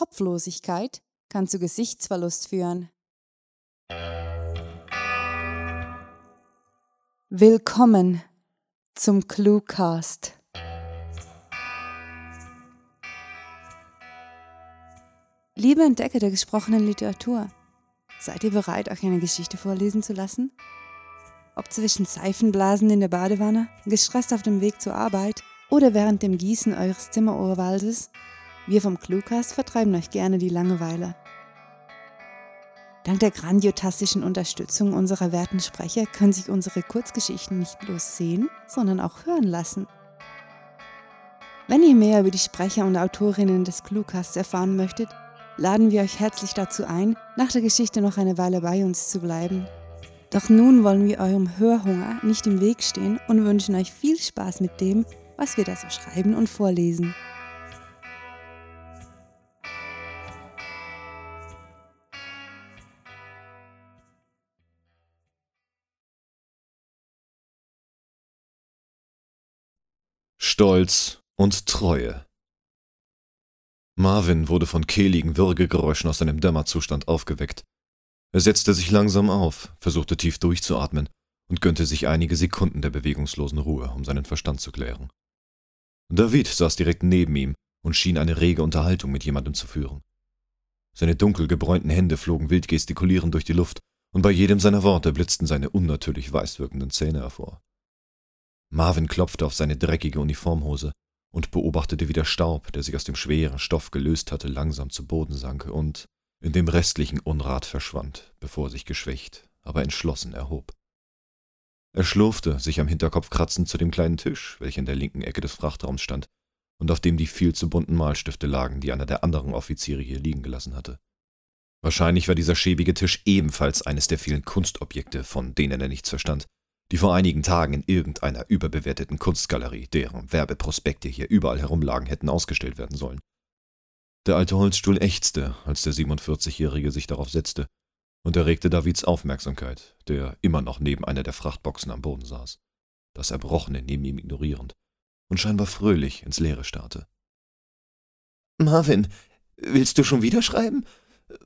Kopflosigkeit kann zu Gesichtsverlust führen. Willkommen zum Cluecast. Liebe Entdecker der gesprochenen Literatur, seid ihr bereit, euch eine Geschichte vorlesen zu lassen? Ob zwischen Seifenblasen in der Badewanne, gestresst auf dem Weg zur Arbeit oder während dem Gießen eures Zimmerurwaldes, wir vom Cluecast vertreiben euch gerne die Langeweile. Dank der grandiotastischen Unterstützung unserer werten Sprecher können sich unsere Kurzgeschichten nicht bloß sehen, sondern auch hören lassen. Wenn ihr mehr über die Sprecher und Autorinnen des Cluecasts erfahren möchtet, laden wir euch herzlich dazu ein, nach der Geschichte noch eine Weile bei uns zu bleiben. Doch nun wollen wir eurem Hörhunger nicht im Weg stehen und wünschen euch viel Spaß mit dem, was wir da so schreiben und vorlesen. Stolz und Treue Marvin wurde von kehligen Würgegeräuschen aus seinem Dämmerzustand aufgeweckt. Er setzte sich langsam auf, versuchte tief durchzuatmen und gönnte sich einige Sekunden der bewegungslosen Ruhe, um seinen Verstand zu klären. David saß direkt neben ihm und schien eine rege Unterhaltung mit jemandem zu führen. Seine dunkel gebräunten Hände flogen wild gestikulierend durch die Luft, und bei jedem seiner Worte blitzten seine unnatürlich weiß wirkenden Zähne hervor. Marvin klopfte auf seine dreckige Uniformhose und beobachtete, wie der Staub, der sich aus dem schweren Stoff gelöst hatte, langsam zu Boden sank und in dem restlichen Unrat verschwand, bevor er sich geschwächt, aber entschlossen erhob. Er schlurfte, sich am Hinterkopf kratzend, zu dem kleinen Tisch, welcher in der linken Ecke des Frachtraums stand und auf dem die viel zu bunten Malstifte lagen, die einer der anderen Offiziere hier liegen gelassen hatte. Wahrscheinlich war dieser schäbige Tisch ebenfalls eines der vielen Kunstobjekte, von denen er nichts verstand, die vor einigen Tagen in irgendeiner überbewerteten Kunstgalerie, deren Werbeprospekte hier überall herumlagen, hätten ausgestellt werden sollen. Der alte Holzstuhl ächzte, als der 47-Jährige sich darauf setzte, und erregte Davids Aufmerksamkeit, der immer noch neben einer der Frachtboxen am Boden saß, das Erbrochene neben ihm ignorierend und scheinbar fröhlich ins Leere starrte. Marvin, willst du schon wieder schreiben?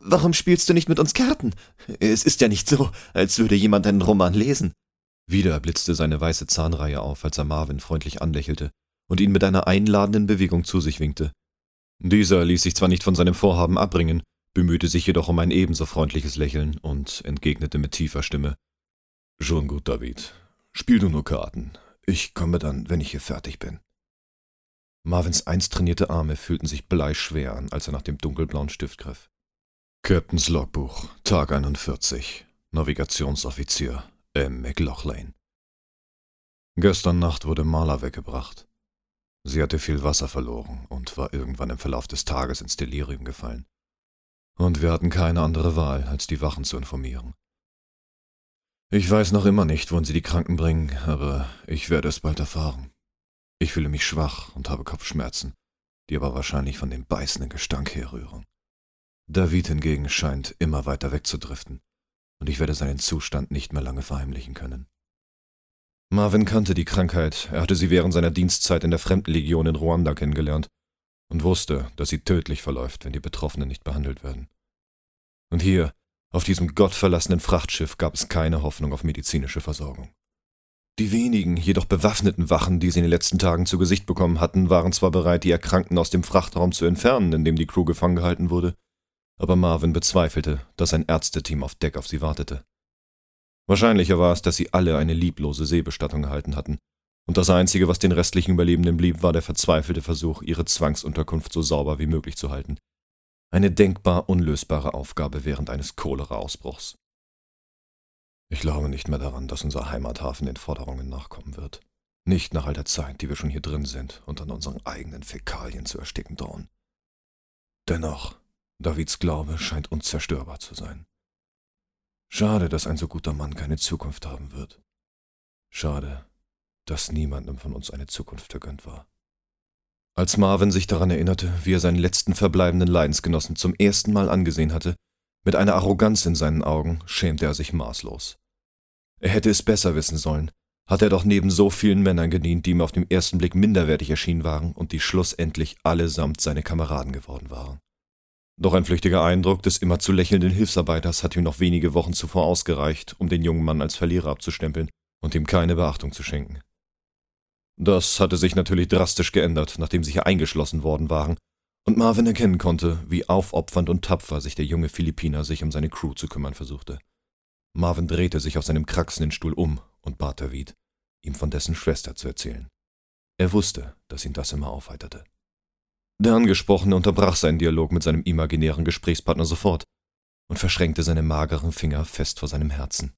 Warum spielst du nicht mit uns Karten? Es ist ja nicht so, als würde jemand einen Roman lesen. Wieder blitzte seine weiße Zahnreihe auf, als er Marvin freundlich anlächelte und ihn mit einer einladenden Bewegung zu sich winkte. Dieser ließ sich zwar nicht von seinem Vorhaben abbringen, bemühte sich jedoch um ein ebenso freundliches Lächeln und entgegnete mit tiefer Stimme Schon gut, David. Spiel du nur Karten. Ich komme dann, wenn ich hier fertig bin. Marvins einst trainierte Arme fühlten sich bleischwer an, als er nach dem dunkelblauen Stift griff. Captains Logbuch, Tag 41. Navigationsoffizier, M. McLaughlin. Gestern Nacht wurde Marla weggebracht. Sie hatte viel Wasser verloren und war irgendwann im Verlauf des Tages ins Delirium gefallen. Und wir hatten keine andere Wahl, als die Wachen zu informieren. Ich weiß noch immer nicht, wohin sie die Kranken bringen, aber ich werde es bald erfahren. Ich fühle mich schwach und habe Kopfschmerzen, die aber wahrscheinlich von dem beißenden Gestank herrühren. David hingegen scheint immer weiter wegzudriften und ich werde seinen Zustand nicht mehr lange verheimlichen können. Marvin kannte die Krankheit, er hatte sie während seiner Dienstzeit in der Fremdenlegion in Ruanda kennengelernt und wusste, dass sie tödlich verläuft, wenn die Betroffenen nicht behandelt werden. Und hier, auf diesem gottverlassenen Frachtschiff, gab es keine Hoffnung auf medizinische Versorgung. Die wenigen, jedoch bewaffneten Wachen, die sie in den letzten Tagen zu Gesicht bekommen hatten, waren zwar bereit, die Erkrankten aus dem Frachtraum zu entfernen, in dem die Crew gefangen gehalten wurde, aber Marvin bezweifelte, dass ein Ärzteteam auf Deck auf sie wartete. Wahrscheinlicher war es, dass sie alle eine lieblose Seebestattung erhalten hatten, und das Einzige, was den restlichen Überlebenden blieb, war der verzweifelte Versuch, ihre Zwangsunterkunft so sauber wie möglich zu halten. Eine denkbar unlösbare Aufgabe während eines Cholera-Ausbruchs. Ich glaube nicht mehr daran, dass unser Heimathafen den Forderungen nachkommen wird. Nicht nach all der Zeit, die wir schon hier drin sind und an unseren eigenen Fäkalien zu ersticken drohen. Dennoch, Davids Glaube scheint unzerstörbar zu sein. Schade, dass ein so guter Mann keine Zukunft haben wird. Schade, dass niemandem von uns eine Zukunft vergönnt war. Als Marvin sich daran erinnerte, wie er seinen letzten verbleibenden Leidensgenossen zum ersten Mal angesehen hatte, mit einer Arroganz in seinen Augen, schämte er sich maßlos. Er hätte es besser wissen sollen, hatte er doch neben so vielen Männern gedient, die ihm auf den ersten Blick minderwertig erschienen waren und die schlussendlich allesamt seine Kameraden geworden waren. Doch ein flüchtiger Eindruck des immer zu lächelnden Hilfsarbeiters hat ihm noch wenige Wochen zuvor ausgereicht, um den jungen Mann als Verlierer abzustempeln und ihm keine Beachtung zu schenken. Das hatte sich natürlich drastisch geändert, nachdem sie hier eingeschlossen worden waren und Marvin erkennen konnte, wie aufopfernd und tapfer sich der junge Philippiner sich um seine Crew zu kümmern versuchte. Marvin drehte sich auf seinem kraxenden Stuhl um und bat David, ihm von dessen Schwester zu erzählen. Er wusste, dass ihn das immer aufheiterte. Der Angesprochene unterbrach seinen Dialog mit seinem imaginären Gesprächspartner sofort und verschränkte seine mageren Finger fest vor seinem Herzen.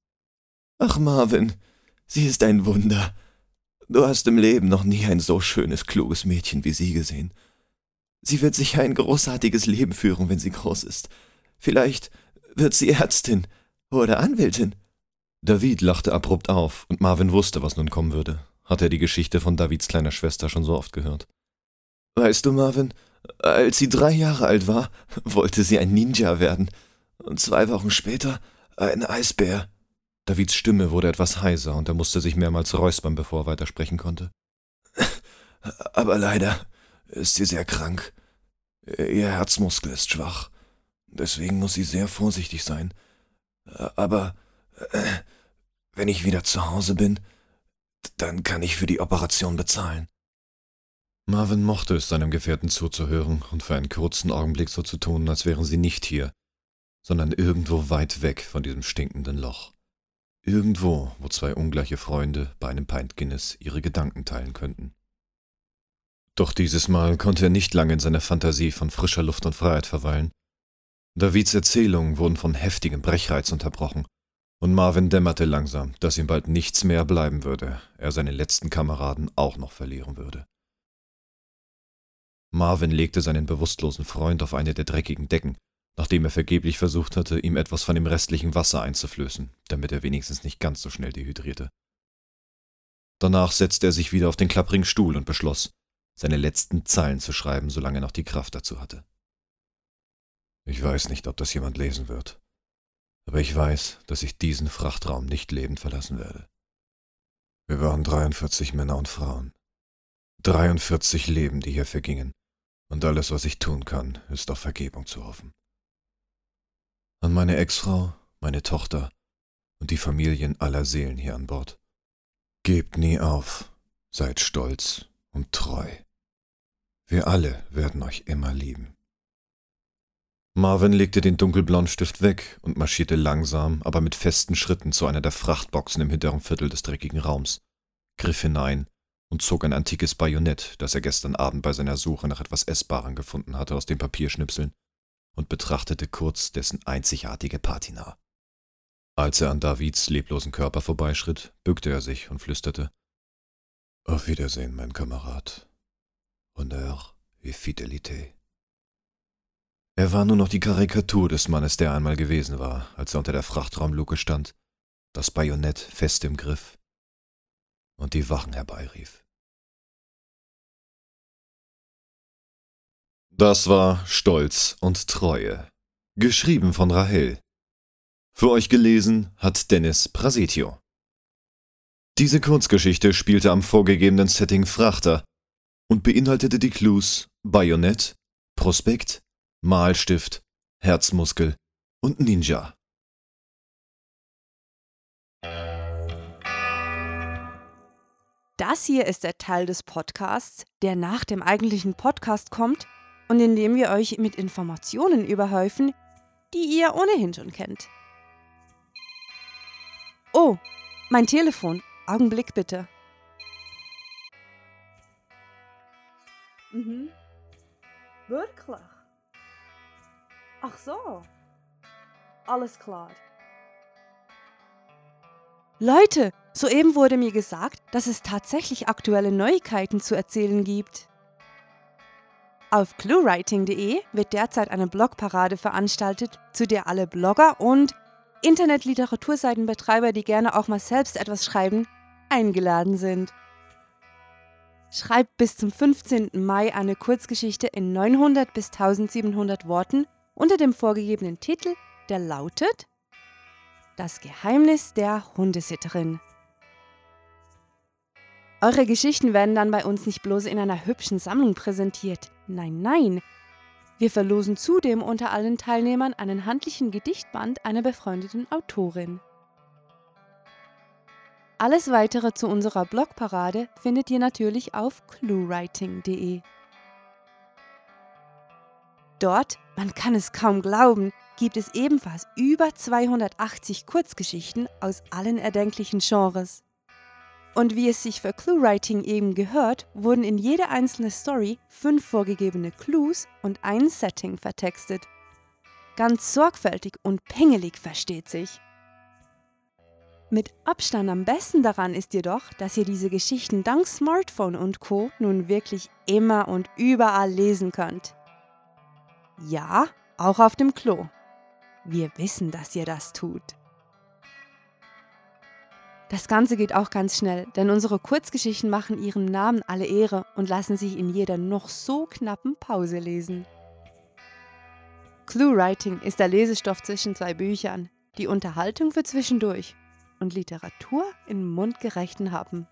Ach, Marvin, sie ist ein Wunder. Du hast im Leben noch nie ein so schönes, kluges Mädchen wie sie gesehen. Sie wird sicher ein großartiges Leben führen, wenn sie groß ist. Vielleicht wird sie Ärztin oder Anwältin. David lachte abrupt auf, und Marvin wusste, was nun kommen würde. Hatte er die Geschichte von Davids kleiner Schwester schon so oft gehört. Weißt du, Marvin, als sie drei Jahre alt war, wollte sie ein Ninja werden. Und zwei Wochen später ein Eisbär. Davids Stimme wurde etwas heiser und er musste sich mehrmals räuspern, bevor er weitersprechen konnte. Aber leider ist sie sehr krank. Ihr Herzmuskel ist schwach. Deswegen muss sie sehr vorsichtig sein. Aber äh, wenn ich wieder zu Hause bin, dann kann ich für die Operation bezahlen. Marvin mochte es seinem Gefährten zuzuhören und für einen kurzen Augenblick so zu tun, als wären sie nicht hier, sondern irgendwo weit weg von diesem stinkenden Loch. Irgendwo, wo zwei ungleiche Freunde bei einem Pint Guinness ihre Gedanken teilen könnten. Doch dieses Mal konnte er nicht lange in seiner Fantasie von frischer Luft und Freiheit verweilen. Davids Erzählungen wurden von heftigem Brechreiz unterbrochen, und Marvin dämmerte langsam, dass ihm bald nichts mehr bleiben würde, er seine letzten Kameraden auch noch verlieren würde. Marvin legte seinen bewusstlosen Freund auf eine der dreckigen Decken, nachdem er vergeblich versucht hatte, ihm etwas von dem restlichen Wasser einzuflößen, damit er wenigstens nicht ganz so schnell dehydrierte. Danach setzte er sich wieder auf den klapprigen Stuhl und beschloss, seine letzten Zeilen zu schreiben, solange er noch die Kraft dazu hatte. Ich weiß nicht, ob das jemand lesen wird, aber ich weiß, dass ich diesen Frachtraum nicht lebend verlassen werde. Wir waren 43 Männer und Frauen. 43 Leben, die hier vergingen, und alles, was ich tun kann, ist auf Vergebung zu hoffen. An meine Ex-Frau, meine Tochter und die Familien aller Seelen hier an Bord. Gebt nie auf, seid stolz und treu. Wir alle werden euch immer lieben. Marvin legte den dunkelblauen Stift weg und marschierte langsam, aber mit festen Schritten zu einer der Frachtboxen im hinteren Viertel des dreckigen Raums, griff hinein und zog ein antikes Bajonett, das er gestern Abend bei seiner Suche nach etwas Essbarem gefunden hatte, aus den Papierschnipseln und betrachtete kurz dessen einzigartige Patina. Als er an Davids leblosen Körper vorbeischritt, bückte er sich und flüsterte Auf Wiedersehen, mein Kamerad. Honneur et fidélité. Er war nur noch die Karikatur des Mannes, der einmal gewesen war, als er unter der Frachtraumluke stand, das Bajonett fest im Griff und die Wachen herbeirief. Das war Stolz und Treue, geschrieben von Rahel. Für euch gelesen hat Dennis Prasetio. Diese Kurzgeschichte spielte am vorgegebenen Setting Frachter und beinhaltete die Clues Bajonett, Prospekt, Malstift, Herzmuskel und Ninja. Das hier ist der Teil des Podcasts, der nach dem eigentlichen Podcast kommt und in dem wir euch mit Informationen überhäufen, die ihr ohnehin schon kennt. Oh, mein Telefon. Augenblick bitte. Mhm. Wirklich? Ach so. Alles klar. Leute, soeben wurde mir gesagt, dass es tatsächlich aktuelle Neuigkeiten zu erzählen gibt. Auf cluewriting.de wird derzeit eine Blogparade veranstaltet, zu der alle Blogger und Internetliteraturseitenbetreiber, die gerne auch mal selbst etwas schreiben, eingeladen sind. Schreibt bis zum 15. Mai eine Kurzgeschichte in 900 bis 1700 Worten unter dem vorgegebenen Titel, der lautet Das Geheimnis der Hundesitterin. Eure Geschichten werden dann bei uns nicht bloß in einer hübschen Sammlung präsentiert. Nein, nein. Wir verlosen zudem unter allen Teilnehmern einen handlichen Gedichtband einer befreundeten Autorin. Alles weitere zu unserer Blogparade findet ihr natürlich auf cluewriting.de. Dort, man kann es kaum glauben, gibt es ebenfalls über 280 Kurzgeschichten aus allen erdenklichen Genres. Und wie es sich für Cluewriting eben gehört, wurden in jede einzelne Story fünf vorgegebene Clues und ein Setting vertextet. Ganz sorgfältig und pingelig versteht sich. Mit Abstand am besten daran ist jedoch, dass ihr diese Geschichten dank Smartphone und Co nun wirklich immer und überall lesen könnt. Ja, auch auf dem Klo. Wir wissen, dass ihr das tut. Das Ganze geht auch ganz schnell, denn unsere Kurzgeschichten machen ihrem Namen alle Ehre und lassen sich in jeder noch so knappen Pause lesen. Clue Writing ist der Lesestoff zwischen zwei Büchern, die Unterhaltung für zwischendurch und Literatur in mundgerechten Happen.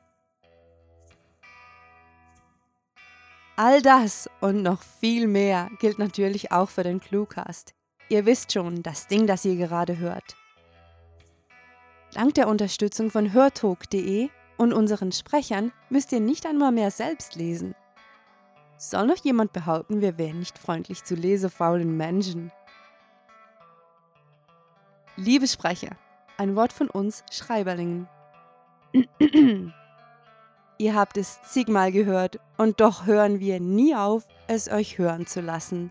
All das und noch viel mehr gilt natürlich auch für den Cluecast. Ihr wisst schon, das Ding, das ihr gerade hört. Dank der Unterstützung von hörtalk.de und unseren Sprechern müsst ihr nicht einmal mehr selbst lesen. Soll noch jemand behaupten, wir wären nicht freundlich zu lesefaulen Menschen? Liebe Sprecher, ein Wort von uns Schreiberlingen. Ihr habt es zigmal gehört und doch hören wir nie auf, es euch hören zu lassen.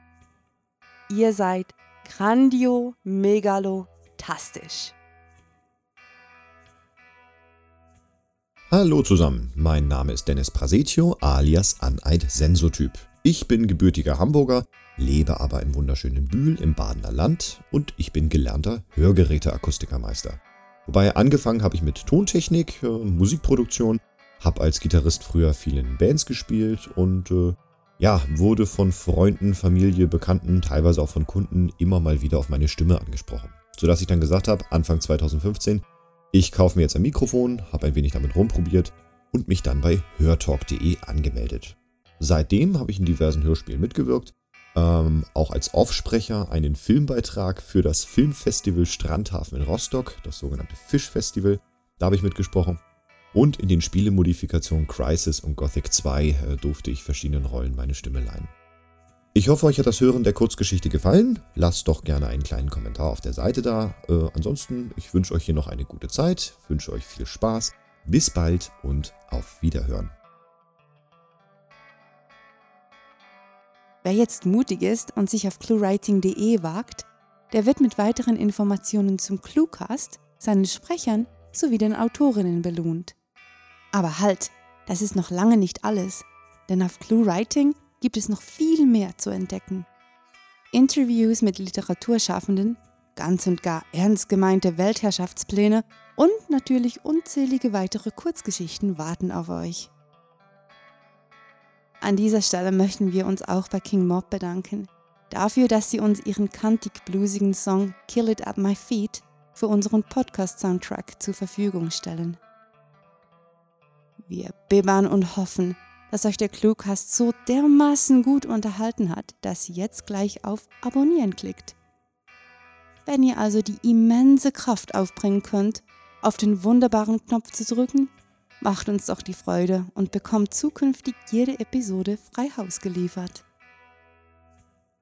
Ihr seid grandio, megalo, Hallo zusammen, mein Name ist Dennis Prasetio alias Aneid Sensotyp. Ich bin gebürtiger Hamburger, lebe aber im wunderschönen Bühl im Badener Land und ich bin gelernter Hörgeräteakustikermeister. Wobei angefangen habe ich mit Tontechnik, äh, Musikproduktion hab als Gitarrist früher viel in Bands gespielt und äh, ja, wurde von Freunden, Familie, Bekannten, teilweise auch von Kunden immer mal wieder auf meine Stimme angesprochen. Sodass ich dann gesagt habe, Anfang 2015, ich kaufe mir jetzt ein Mikrofon, habe ein wenig damit rumprobiert und mich dann bei hörtalk.de angemeldet. Seitdem habe ich in diversen Hörspielen mitgewirkt, ähm, auch als Offsprecher einen Filmbeitrag für das Filmfestival Strandhafen in Rostock, das sogenannte Fischfestival. Da habe ich mitgesprochen. Und in den Spielemodifikationen Crisis und Gothic 2 äh, durfte ich verschiedenen Rollen meine Stimme leihen. Ich hoffe, euch hat das Hören der Kurzgeschichte gefallen. Lasst doch gerne einen kleinen Kommentar auf der Seite da. Äh, ansonsten, ich wünsche euch hier noch eine gute Zeit, wünsche euch viel Spaß. Bis bald und auf Wiederhören. Wer jetzt mutig ist und sich auf cluewriting.de wagt, der wird mit weiteren Informationen zum Cluecast, seinen Sprechern sowie den Autorinnen belohnt. Aber halt, das ist noch lange nicht alles, denn auf ClueWriting gibt es noch viel mehr zu entdecken. Interviews mit Literaturschaffenden, ganz und gar ernst gemeinte Weltherrschaftspläne und natürlich unzählige weitere Kurzgeschichten warten auf euch. An dieser Stelle möchten wir uns auch bei King Mob bedanken, dafür, dass sie uns ihren kantig-bluesigen Song Kill It at My Feet für unseren Podcast-Soundtrack zur Verfügung stellen. Wir bibbern und hoffen, dass euch der Cluecast so dermaßen gut unterhalten hat, dass ihr jetzt gleich auf Abonnieren klickt. Wenn ihr also die immense Kraft aufbringen könnt, auf den wunderbaren Knopf zu drücken, macht uns doch die Freude und bekommt zukünftig jede Episode frei Haus geliefert.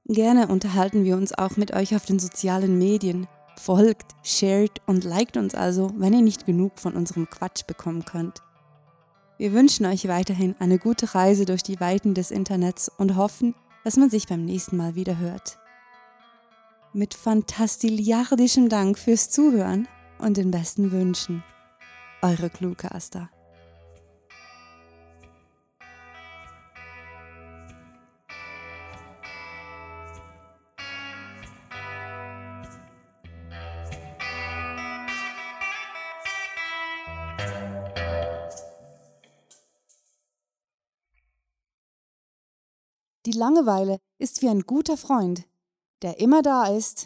Gerne unterhalten wir uns auch mit euch auf den sozialen Medien. Folgt, shared und liked uns also, wenn ihr nicht genug von unserem Quatsch bekommen könnt. Wir wünschen euch weiterhin eine gute Reise durch die Weiten des Internets und hoffen, dass man sich beim nächsten Mal wieder hört. Mit fantastiliardischem Dank fürs Zuhören und den besten Wünschen. Eure Cluecaster. Die Langeweile ist wie ein guter Freund, der immer da ist,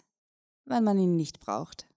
wenn man ihn nicht braucht.